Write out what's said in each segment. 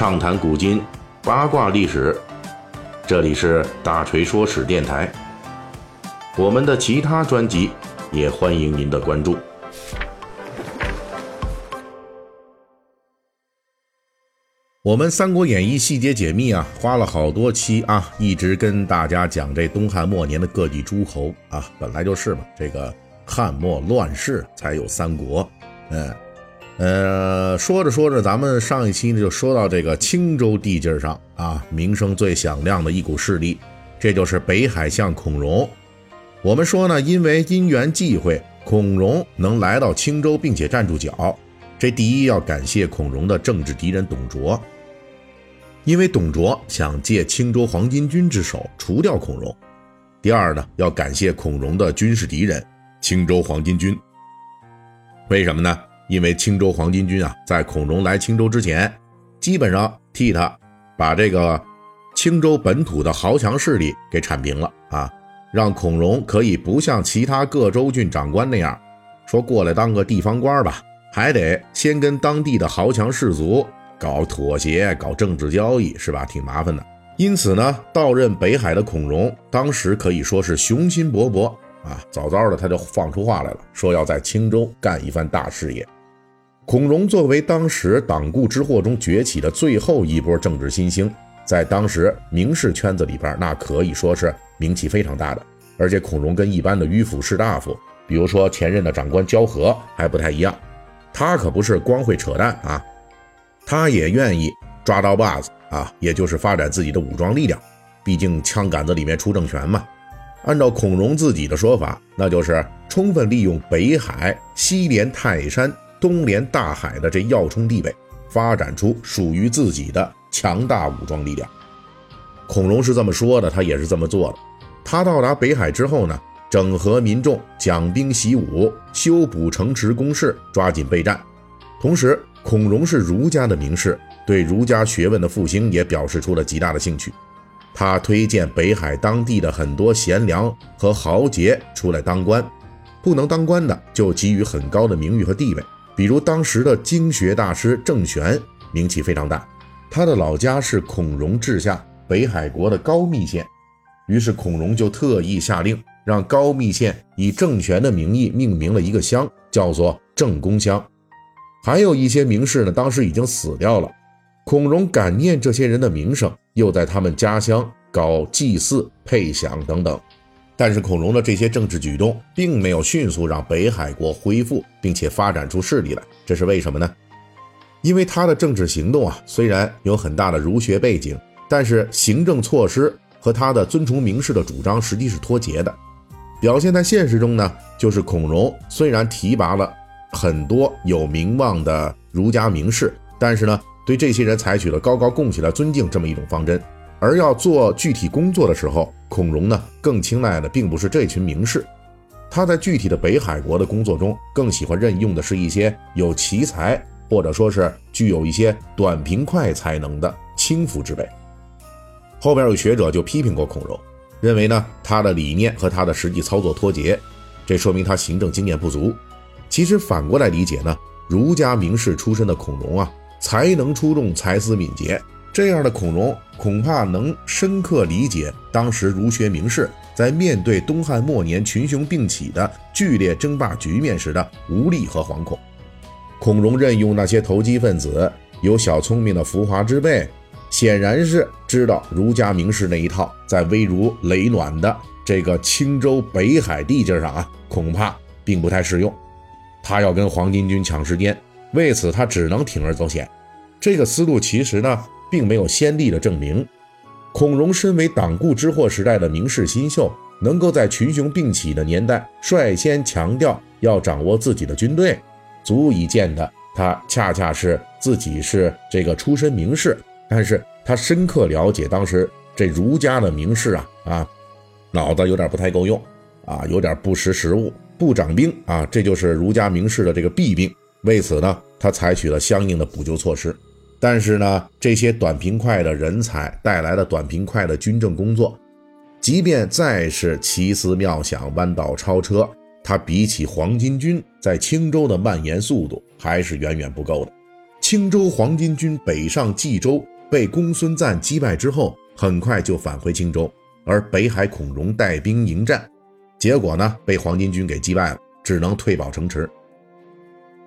畅谈古今，八卦历史。这里是大锤说史电台。我们的其他专辑也欢迎您的关注。我们《三国演义》细节解密啊，花了好多期啊，一直跟大家讲这东汉末年的各地诸侯啊，本来就是嘛，这个汉末乱世才有三国，嗯。呃，说着说着，咱们上一期呢就说到这个青州地界上啊，名声最响亮的一股势力，这就是北海相孔融。我们说呢，因为因缘际会，孔融能来到青州并且站住脚，这第一要感谢孔融的政治敌人董卓，因为董卓想借青州黄巾军之手除掉孔融；第二呢，要感谢孔融的军事敌人青州黄巾军，为什么呢？因为青州黄巾军啊，在孔融来青州之前，基本上替他把这个青州本土的豪强势力给铲平了啊，让孔融可以不像其他各州郡长官那样，说过来当个地方官吧，还得先跟当地的豪强士族搞妥协、搞政治交易，是吧？挺麻烦的。因此呢，到任北海的孔融，当时可以说是雄心勃勃啊，早早的他就放出话来了，说要在青州干一番大事业。孔融作为当时党锢之祸中崛起的最后一波政治新星，在当时名士圈子里边，那可以说是名气非常大的。而且孔融跟一般的迂腐士大夫，比如说前任的长官焦和还不太一样，他可不是光会扯淡啊，他也愿意抓刀把子啊，也就是发展自己的武装力量。毕竟枪杆子里面出政权嘛。按照孔融自己的说法，那就是充分利用北海、西连泰山。东连大海的这要冲地位，发展出属于自己的强大武装力量。孔融是这么说的，他也是这么做的。他到达北海之后呢，整合民众，讲兵习武，修补城池工事，抓紧备战。同时，孔融是儒家的名士，对儒家学问的复兴也表示出了极大的兴趣。他推荐北海当地的很多贤良和豪杰出来当官，不能当官的就给予很高的名誉和地位。比如当时的经学大师郑玄，名气非常大，他的老家是孔融治下北海国的高密县，于是孔融就特意下令，让高密县以郑玄的名义命名了一个乡，叫做郑公乡。还有一些名士呢，当时已经死掉了，孔融感念这些人的名声，又在他们家乡搞祭祀、配享等等。但是孔融的这些政治举动并没有迅速让北海国恢复并且发展出势力来，这是为什么呢？因为他的政治行动啊，虽然有很大的儒学背景，但是行政措施和他的尊崇名士的主张实际是脱节的。表现在现实中呢，就是孔融虽然提拔了很多有名望的儒家名士，但是呢，对这些人采取了高高供起来尊敬这么一种方针。而要做具体工作的时候，孔融呢更青睐的并不是这群名士，他在具体的北海国的工作中，更喜欢任用的是一些有奇才或者说是具有一些短平快才能的轻浮之辈。后边有学者就批评过孔融，认为呢他的理念和他的实际操作脱节，这说明他行政经验不足。其实反过来理解呢，儒家名士出身的孔融啊，才能出众，才思敏捷。这样的孔融恐怕能深刻理解当时儒学名士在面对东汉末年群雄并起的剧烈争霸局面时的无力和惶恐。孔融任用那些投机分子、有小聪明的浮华之辈，显然是知道儒家名士那一套，在危如累卵的这个青州北海地界上啊，恐怕并不太适用。他要跟黄巾军抢时间，为此他只能铤而走险。这个思路其实呢？并没有先例的证明，孔融身为党锢之祸时代的名士新秀，能够在群雄并起的年代率先强调要掌握自己的军队，足以见得他恰恰是自己是这个出身名士，但是他深刻了解当时这儒家的名士啊啊，脑子有点不太够用啊，有点不识时务，不掌兵啊，这就是儒家名士的这个弊病。为此呢，他采取了相应的补救措施。但是呢，这些短平快的人才带来的短平快的军政工作，即便再是奇思妙想、弯道超车，它比起黄巾军在青州的蔓延速度还是远远不够的。青州黄巾军北上冀州，被公孙瓒击败之后，很快就返回青州，而北海孔融带兵迎战，结果呢，被黄巾军给击败了，只能退保城池。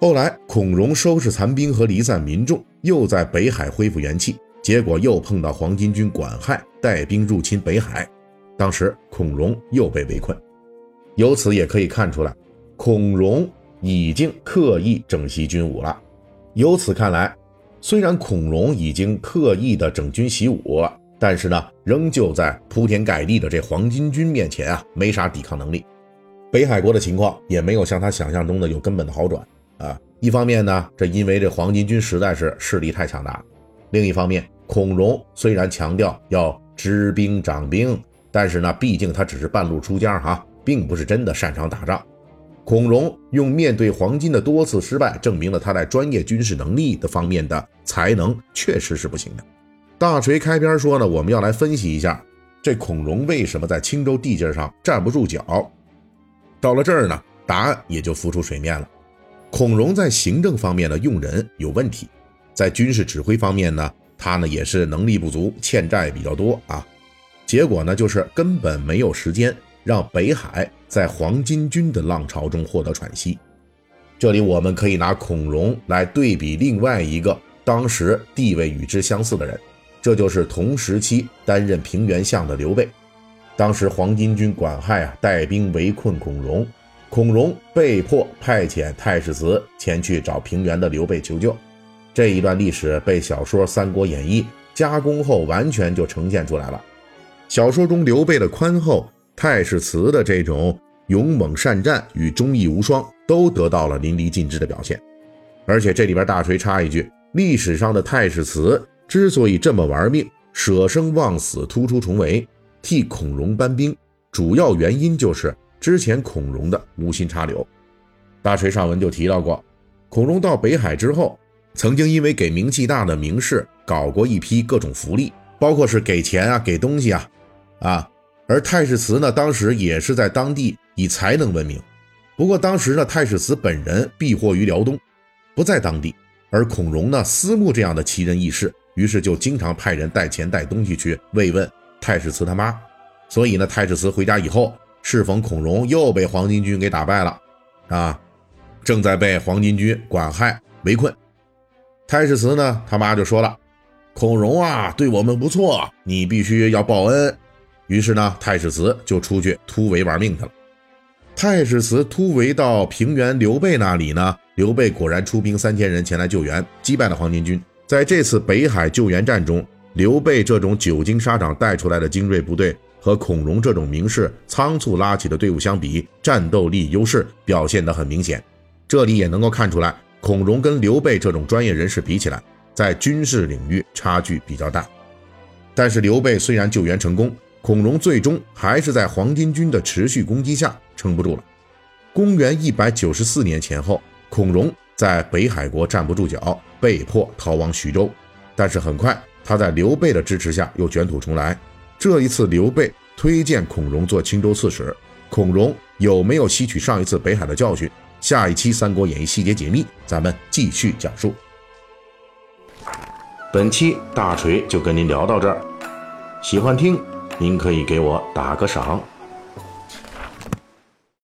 后来，孔融收拾残兵和离散民众，又在北海恢复元气，结果又碰到黄巾军管亥带兵入侵北海，当时孔融又被围困。由此也可以看出来，孔融已经刻意整习军武了。由此看来，虽然孔融已经刻意的整军习武，但是呢，仍旧在铺天盖地的这黄巾军面前啊，没啥抵抗能力。北海国的情况也没有像他想象中的有根本的好转啊。一方面呢，这因为这黄巾军实在是势力太强大；另一方面，孔融虽然强调要知兵掌兵，但是呢，毕竟他只是半路出家哈，并不是真的擅长打仗。孔融用面对黄巾的多次失败，证明了他在专业军事能力的方面的才能确实是不行的。大锤开篇说呢，我们要来分析一下这孔融为什么在青州地界上站不住脚。到了这儿呢，答案也就浮出水面了。孔融在行政方面的用人有问题，在军事指挥方面呢，他呢也是能力不足，欠债比较多啊。结果呢，就是根本没有时间让北海。在黄巾军的浪潮中获得喘息。这里我们可以拿孔融来对比另外一个当时地位与之相似的人，这就是同时期担任平原相的刘备。当时黄巾军管亥啊带兵围困孔融，孔融被迫派遣太史慈前去找平原的刘备求救。这一段历史被小说《三国演义》加工后完全就呈现出来了。小说中刘备的宽厚。太史慈的这种勇猛善战与忠义无双，都得到了淋漓尽致的表现。而且这里边大锤插一句：历史上的太史慈之所以这么玩命，舍生忘死，突出重围，替孔融搬兵，主要原因就是之前孔融的无心插柳。大锤上文就提到过，孔融到北海之后，曾经因为给名气大的名士搞过一批各种福利，包括是给钱啊，给东西啊，啊。而太史慈呢，当时也是在当地以才能闻名。不过当时呢，太史慈本人避祸于辽东，不在当地。而孔融呢，思慕这样的奇人异事，于是就经常派人带钱带东西去慰问太史慈他妈。所以呢，太史慈回家以后，适逢孔融又被黄巾军给打败了，啊，正在被黄巾军管亥围困。太史慈呢，他妈就说了：“孔融啊，对我们不错，你必须要报恩。”于是呢，太史慈就出去突围玩命去了。太史慈突围到平原刘备那里呢，刘备果然出兵三千人前来救援，击败了黄巾军。在这次北海救援战中，刘备这种久经沙场带出来的精锐部队，和孔融这种名士仓促拉起的队伍相比，战斗力优势表现得很明显。这里也能够看出来，孔融跟刘备这种专业人士比起来，在军事领域差距比较大。但是刘备虽然救援成功，孔融最终还是在黄巾军的持续攻击下撑不住了。公元一百九十四年前后，孔融在北海国站不住脚，被迫逃往徐州。但是很快，他在刘备的支持下又卷土重来。这一次，刘备推荐孔融做青州刺史，孔融有没有吸取上一次北海的教训？下一期《三国演义》细节解密，咱们继续讲述。本期大锤就跟您聊到这儿，喜欢听。您可以给我打个赏。